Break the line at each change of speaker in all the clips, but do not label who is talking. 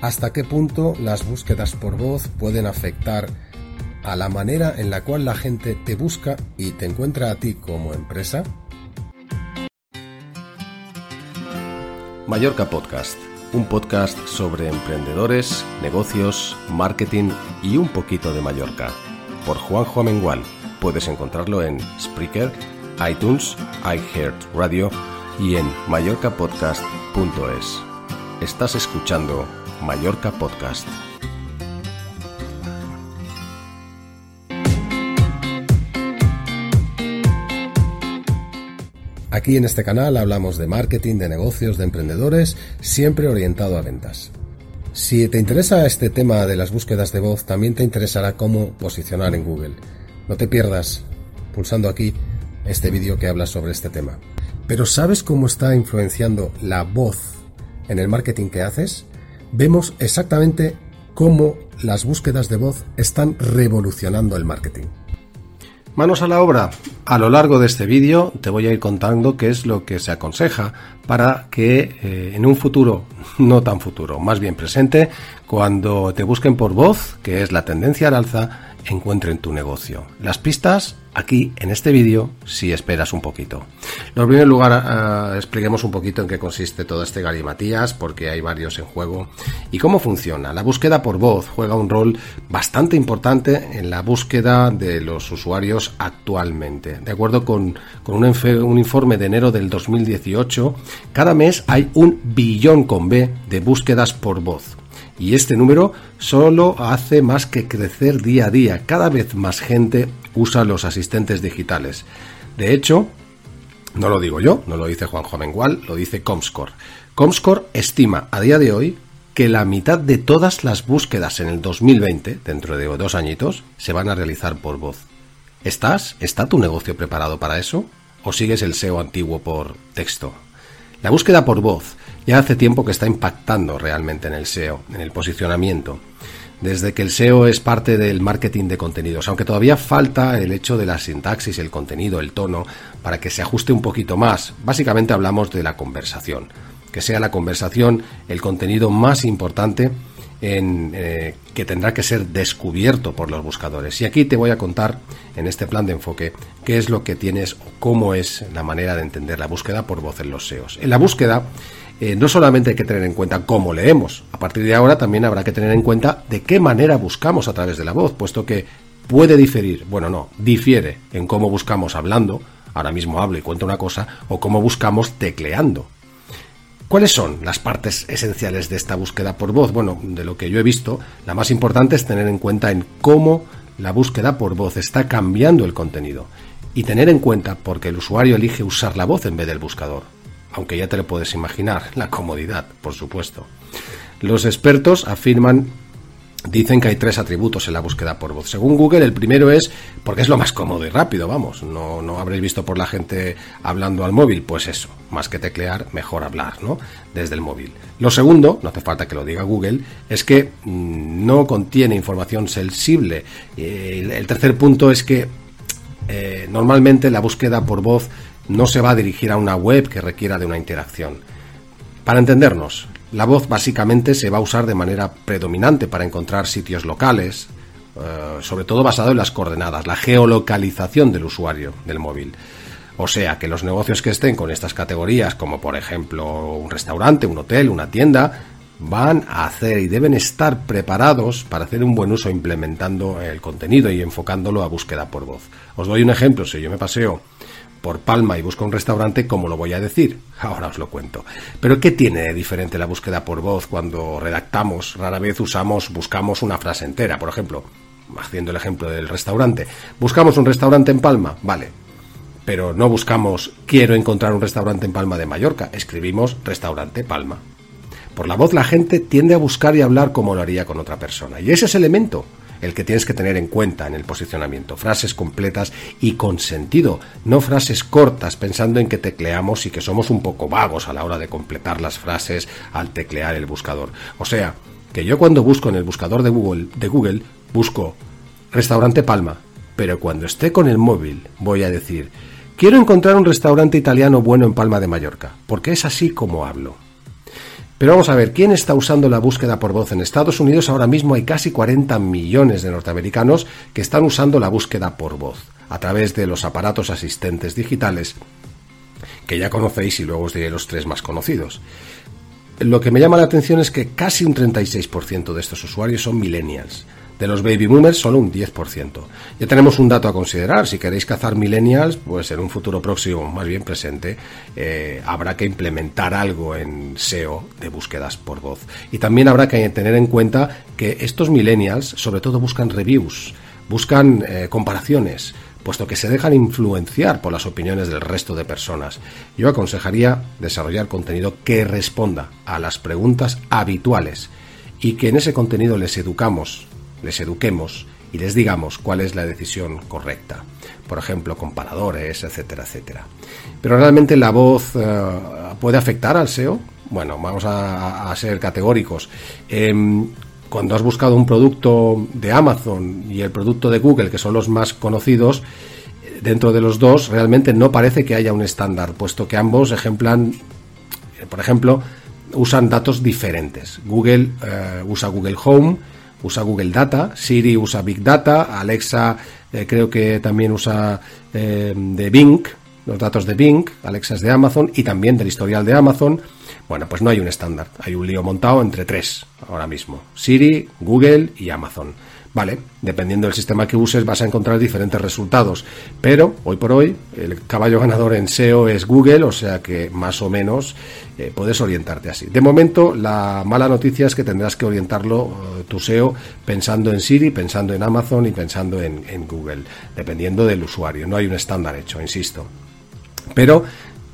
¿Hasta qué punto las búsquedas por voz pueden afectar a la manera en la cual la gente te busca y te encuentra a ti como empresa? Mallorca Podcast, un podcast sobre emprendedores, negocios, marketing y un poquito de Mallorca. Por Juanjo Amengual. Puedes encontrarlo en Spreaker, iTunes, iHeartRadio y en mallorcapodcast.es. Estás escuchando Mallorca Podcast. Aquí en este canal hablamos de marketing, de negocios, de emprendedores, siempre orientado a ventas. Si te interesa este tema de las búsquedas de voz, también te interesará cómo posicionar en Google. No te pierdas pulsando aquí este vídeo que habla sobre este tema. Pero ¿sabes cómo está influenciando la voz en el marketing que haces? Vemos exactamente cómo las búsquedas de voz están revolucionando el marketing. Manos a la obra. A lo largo de este vídeo te voy a ir contando qué es lo que se aconseja para que eh, en un futuro, no tan futuro, más bien presente, cuando te busquen por voz, que es la tendencia al alza, encuentren tu negocio. Las pistas aquí en este vídeo si esperas un poquito. En primer lugar uh, expliquemos un poquito en qué consiste todo este galimatías porque hay varios en juego y cómo funciona. La búsqueda por voz juega un rol bastante importante en la búsqueda de los usuarios actualmente. De acuerdo con, con un, un informe de enero del 2018, cada mes hay un billón con B de búsquedas por voz y este número solo hace más que crecer día a día. Cada vez más gente usa los asistentes digitales. De hecho, no lo digo yo, no lo dice Juan Jovengual, lo dice Comscore. Comscore estima a día de hoy que la mitad de todas las búsquedas en el 2020, dentro de dos añitos, se van a realizar por voz. ¿Estás? ¿Está tu negocio preparado para eso? ¿O sigues el SEO antiguo por texto? La búsqueda por voz ya hace tiempo que está impactando realmente en el SEO, en el posicionamiento. Desde que el SEO es parte del marketing de contenidos, aunque todavía falta el hecho de la sintaxis, el contenido, el tono, para que se ajuste un poquito más. Básicamente hablamos de la conversación. Que sea la conversación el contenido más importante en, eh, que tendrá que ser descubierto por los buscadores. Y aquí te voy a contar en este plan de enfoque qué es lo que tienes o cómo es la manera de entender la búsqueda por voz en los SEOs. En la búsqueda eh, no solamente hay que tener en cuenta cómo leemos, a partir de ahora también habrá que tener en cuenta de qué manera buscamos a través de la voz, puesto que puede diferir, bueno, no, difiere en cómo buscamos hablando, ahora mismo hablo y cuento una cosa, o cómo buscamos tecleando. ¿Cuáles son las partes esenciales de esta búsqueda por voz? Bueno, de lo que yo he visto, la más importante es tener en cuenta en cómo la búsqueda por voz está cambiando el contenido y tener en cuenta porque el usuario elige usar la voz en vez del buscador aunque ya te lo puedes imaginar, la comodidad, por supuesto. Los expertos afirman Dicen que hay tres atributos en la búsqueda por voz. Según Google, el primero es porque es lo más cómodo y rápido, vamos. No, no habréis visto por la gente hablando al móvil. Pues eso, más que teclear, mejor hablar, ¿no? Desde el móvil. Lo segundo, no hace falta que lo diga Google, es que mm, no contiene información sensible. el, tercer punto es que eh, normalmente la búsqueda por voz no se va a dirigir a una web que requiera de una interacción. Para entendernos, la voz básicamente se va a usar de manera predominante para encontrar sitios locales, eh, sobre todo basado en las coordenadas, la geolocalización del usuario del móvil. O sea, que los negocios que estén con estas categorías, como por ejemplo un restaurante, un hotel, una tienda, van a hacer y deben estar preparados para hacer un buen uso implementando el contenido y enfocándolo a búsqueda por voz. Os doy un ejemplo, si yo me paseo por Palma y busco un restaurante, ¿cómo lo voy a decir? Ahora os lo cuento. Pero ¿qué tiene de diferente la búsqueda por voz cuando redactamos? Rara vez usamos, buscamos una frase entera, por ejemplo, haciendo el ejemplo del restaurante. Buscamos un restaurante en Palma, vale. Pero no buscamos quiero encontrar un restaurante en Palma de Mallorca, escribimos restaurante Palma. Por la voz la gente tiende a buscar y hablar como lo haría con otra persona. Y ese es el elemento el que tienes que tener en cuenta en el posicionamiento. Frases completas y con sentido, no frases cortas pensando en que tecleamos y que somos un poco vagos a la hora de completar las frases al teclear el buscador. O sea, que yo cuando busco en el buscador de Google, de Google busco restaurante Palma, pero cuando esté con el móvil voy a decir quiero encontrar un restaurante italiano bueno en Palma de Mallorca, porque es así como hablo. Pero vamos a ver, ¿quién está usando la búsqueda por voz en Estados Unidos? Ahora mismo hay casi 40 millones de norteamericanos que están usando la búsqueda por voz a través de los aparatos asistentes digitales que ya conocéis y luego os diré los tres más conocidos. Lo que me llama la atención es que casi un 36% de estos usuarios son millennials. De los baby boomers, solo un 10%. Ya tenemos un dato a considerar. Si queréis cazar millennials, pues en un futuro próximo, más bien presente, eh, habrá que implementar algo en SEO de búsquedas por voz. Y también habrá que tener en cuenta que estos millennials, sobre todo, buscan reviews, buscan eh, comparaciones, puesto que se dejan influenciar por las opiniones del resto de personas. Yo aconsejaría desarrollar contenido que responda a las preguntas habituales y que en ese contenido les educamos les eduquemos y les digamos cuál es la decisión correcta. Por ejemplo, comparadores, etcétera, etcétera. Pero realmente la voz eh, puede afectar al SEO. Bueno, vamos a, ser categóricos. Em, cuando has buscado un producto de Amazon y el producto de Google, que son los más conocidos, dentro de los dos realmente no parece que haya un estándar, puesto que ambos ejemplan, por ejemplo, usan datos diferentes. Google eh, usa Google Home, usa Google Data, Siri usa Big Data, Alexa eh, creo que también usa eh, de Bing, los datos de Bing, Alexa es de Amazon y también del historial de Amazon. Bueno, pues no hay un estándar, hay un lío montado entre tres ahora mismo, Siri, Google y Amazon. Vale, dependiendo del sistema que uses vas a encontrar diferentes resultados, pero hoy por hoy el caballo ganador en SEO es Google, o sea que más o menos eh, puedes orientarte así. De momento, la mala noticia es que tendrás que orientarlo eh, tu SEO pensando en Siri, pensando en Amazon y pensando en, en Google, dependiendo del usuario. No hay un estándar hecho, insisto. Pero,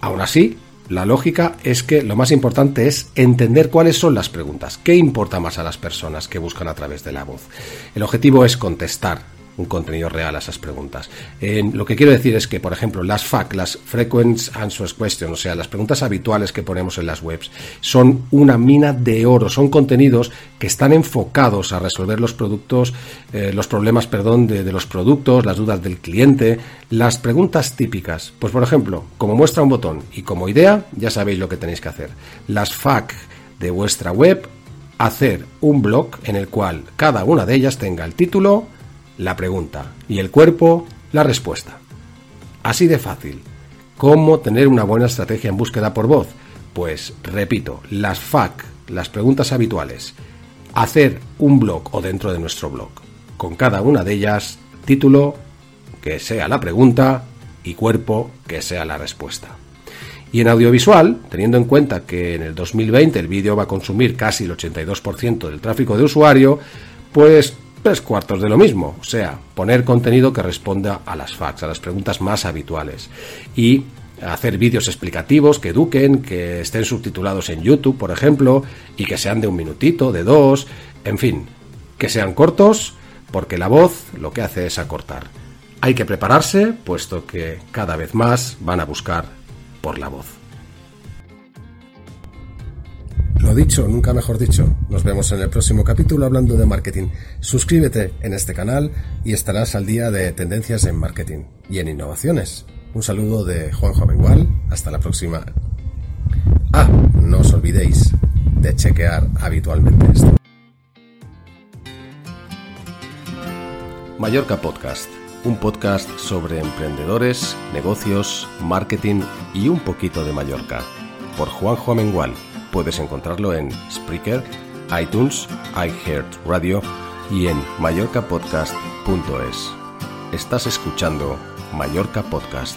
aún así, la lógica es que lo más importante es entender cuáles son las preguntas, qué importa más a las personas que buscan a través de la voz. El objetivo es contestar un contenido real a esas preguntas. lo que quiero decir es que, por ejemplo, las FAQ, las Frequent Answers Questions, o sea, las preguntas habituales que ponemos en las webs, son una mina de oro, son contenidos que están enfocados a resolver los productos, eh, los problemas, perdón, de, de los productos, las dudas del cliente, las preguntas típicas. Pues, por ejemplo, como muestra un botón y como idea, ya sabéis lo que tenéis que hacer. Las FAQ de vuestra web, hacer un blog en el cual cada una de ellas tenga el título, la pregunta y el cuerpo la respuesta. Así de fácil. ¿Cómo tener una buena estrategia en búsqueda por voz? Pues repito, las FAQ, las preguntas habituales, hacer un blog o dentro de nuestro blog, con cada una de ellas título que sea la pregunta y cuerpo que sea la respuesta. Y en audiovisual, teniendo en cuenta que en el 2020 el vídeo va a consumir casi el 82% del tráfico de usuario, pues tres cuartos de lo mismo, o sea, poner contenido que responda a las facts, a las preguntas más habituales y hacer vídeos explicativos que eduquen, que estén subtitulados en YouTube, por ejemplo, y que sean de un minutito, de dos, en fin, que sean cortos, porque la voz lo que hace es acortar. Hay que prepararse, puesto que cada vez más van a buscar por la voz. Lo dicho, nunca mejor dicho. Nos vemos en el próximo capítulo hablando de marketing. Suscríbete en este canal y estarás al día de tendencias en marketing y en innovaciones. Un saludo de Juanjo Bengual. Hasta la próxima. Ah, no os olvidéis de chequear habitualmente esto. Mallorca Podcast, un podcast sobre emprendedores, negocios, marketing y un poquito de Mallorca, por Juanjo Amengual Puedes encontrarlo en Spreaker, iTunes, iHeartRadio y en mallorcapodcast.es. Estás escuchando Mallorca Podcast.